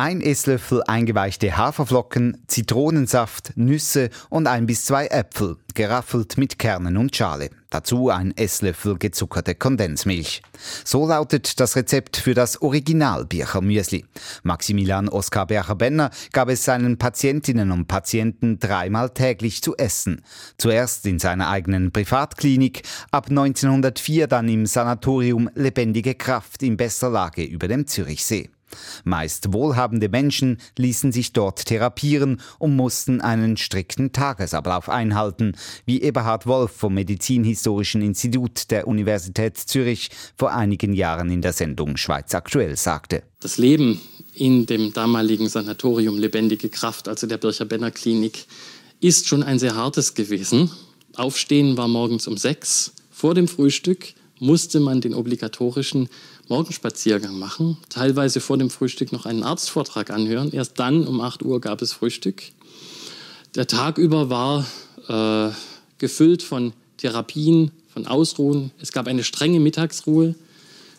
Ein Esslöffel eingeweichte Haferflocken, Zitronensaft, Nüsse und ein bis zwei Äpfel, geraffelt mit Kernen und Schale. Dazu ein Esslöffel gezuckerte Kondensmilch. So lautet das Rezept für das Original Bircher Müsli. Maximilian Oskar Bercher-Benner gab es seinen Patientinnen und Patienten dreimal täglich zu essen. Zuerst in seiner eigenen Privatklinik, ab 1904 dann im Sanatorium Lebendige Kraft in bester Lage über dem Zürichsee. Meist wohlhabende Menschen ließen sich dort therapieren und mussten einen strikten Tagesablauf einhalten, wie Eberhard Wolf vom Medizinhistorischen Institut der Universität Zürich vor einigen Jahren in der Sendung Schweiz aktuell sagte. Das Leben in dem damaligen Sanatorium Lebendige Kraft, also der Bircher Benner Klinik, ist schon ein sehr hartes gewesen. Aufstehen war morgens um sechs. Vor dem Frühstück musste man den obligatorischen Morgenspaziergang machen, teilweise vor dem Frühstück noch einen Arztvortrag anhören. Erst dann um 8 Uhr gab es Frühstück. Der Tag über war äh, gefüllt von Therapien, von Ausruhen. Es gab eine strenge Mittagsruhe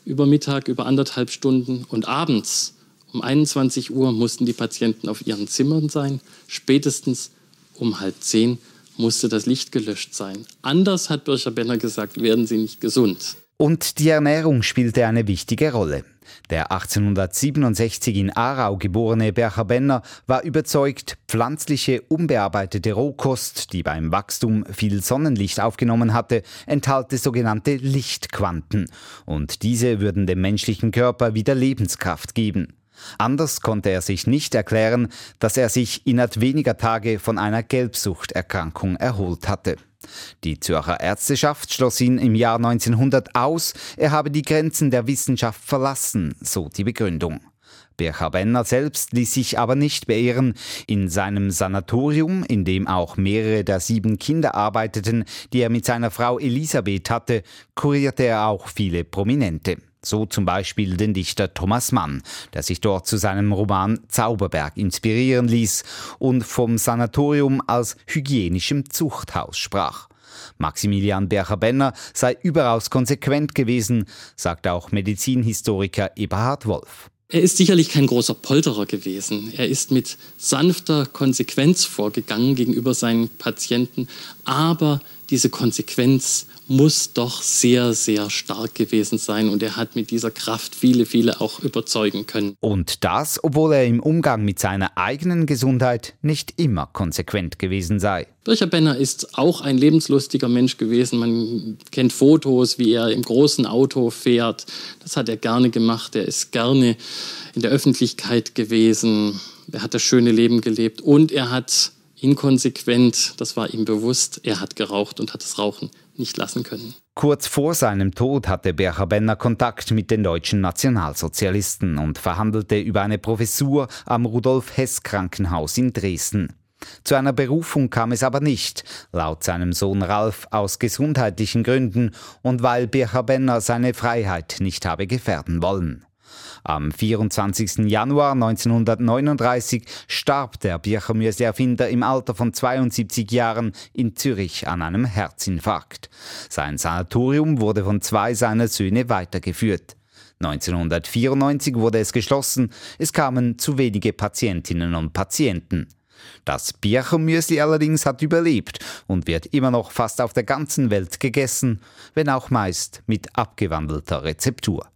über Mittag, über anderthalb Stunden. Und abends um 21 Uhr mussten die Patienten auf ihren Zimmern sein. Spätestens um halb zehn musste das Licht gelöscht sein. Anders hat Bircher Benner gesagt, werden sie nicht gesund. Und die Ernährung spielte eine wichtige Rolle. Der 1867 in Aarau geborene Bercher Benner war überzeugt, pflanzliche, unbearbeitete Rohkost, die beim Wachstum viel Sonnenlicht aufgenommen hatte, enthalte sogenannte Lichtquanten. Und diese würden dem menschlichen Körper wieder Lebenskraft geben. Anders konnte er sich nicht erklären, dass er sich innerhalb weniger Tage von einer Gelbsuchterkrankung erholt hatte. Die Zürcher Ärzteschaft schloss ihn im Jahr 1900 aus, er habe die Grenzen der Wissenschaft verlassen, so die Begründung. Bircher Benner selbst ließ sich aber nicht beehren. In seinem Sanatorium, in dem auch mehrere der sieben Kinder arbeiteten, die er mit seiner Frau Elisabeth hatte, kurierte er auch viele Prominente. So zum Beispiel den Dichter Thomas Mann, der sich dort zu seinem Roman Zauberberg inspirieren ließ und vom Sanatorium als hygienischem Zuchthaus sprach. Maximilian Bercher-Benner sei überaus konsequent gewesen, sagt auch Medizinhistoriker Eberhard Wolf. Er ist sicherlich kein großer Polterer gewesen. Er ist mit sanfter Konsequenz vorgegangen gegenüber seinen Patienten, aber diese Konsequenz muss doch sehr, sehr stark gewesen sein und er hat mit dieser Kraft viele, viele auch überzeugen können. Und das, obwohl er im Umgang mit seiner eigenen Gesundheit nicht immer konsequent gewesen sei. Bircher Benner ist auch ein lebenslustiger Mensch gewesen. Man kennt Fotos, wie er im großen Auto fährt. Das hat er gerne gemacht. Er ist gerne in der Öffentlichkeit gewesen. Er hat das schöne Leben gelebt und er hat inkonsequent, das war ihm bewusst, er hat geraucht und hat das Rauchen nicht lassen können. Kurz vor seinem Tod hatte Bercher Benner Kontakt mit den deutschen Nationalsozialisten und verhandelte über eine Professur am Rudolf Hess Krankenhaus in Dresden. Zu einer Berufung kam es aber nicht, laut seinem Sohn Ralf aus gesundheitlichen Gründen und weil Bercher Benner seine Freiheit nicht habe gefährden wollen. Am 24. Januar 1939 starb der Birchermüse-Erfinder im Alter von 72 Jahren in Zürich an einem Herzinfarkt. Sein Sanatorium wurde von zwei seiner Söhne weitergeführt. 1994 wurde es geschlossen, es kamen zu wenige Patientinnen und Patienten. Das Birchermüsli allerdings hat überlebt und wird immer noch fast auf der ganzen Welt gegessen, wenn auch meist mit abgewandelter Rezeptur.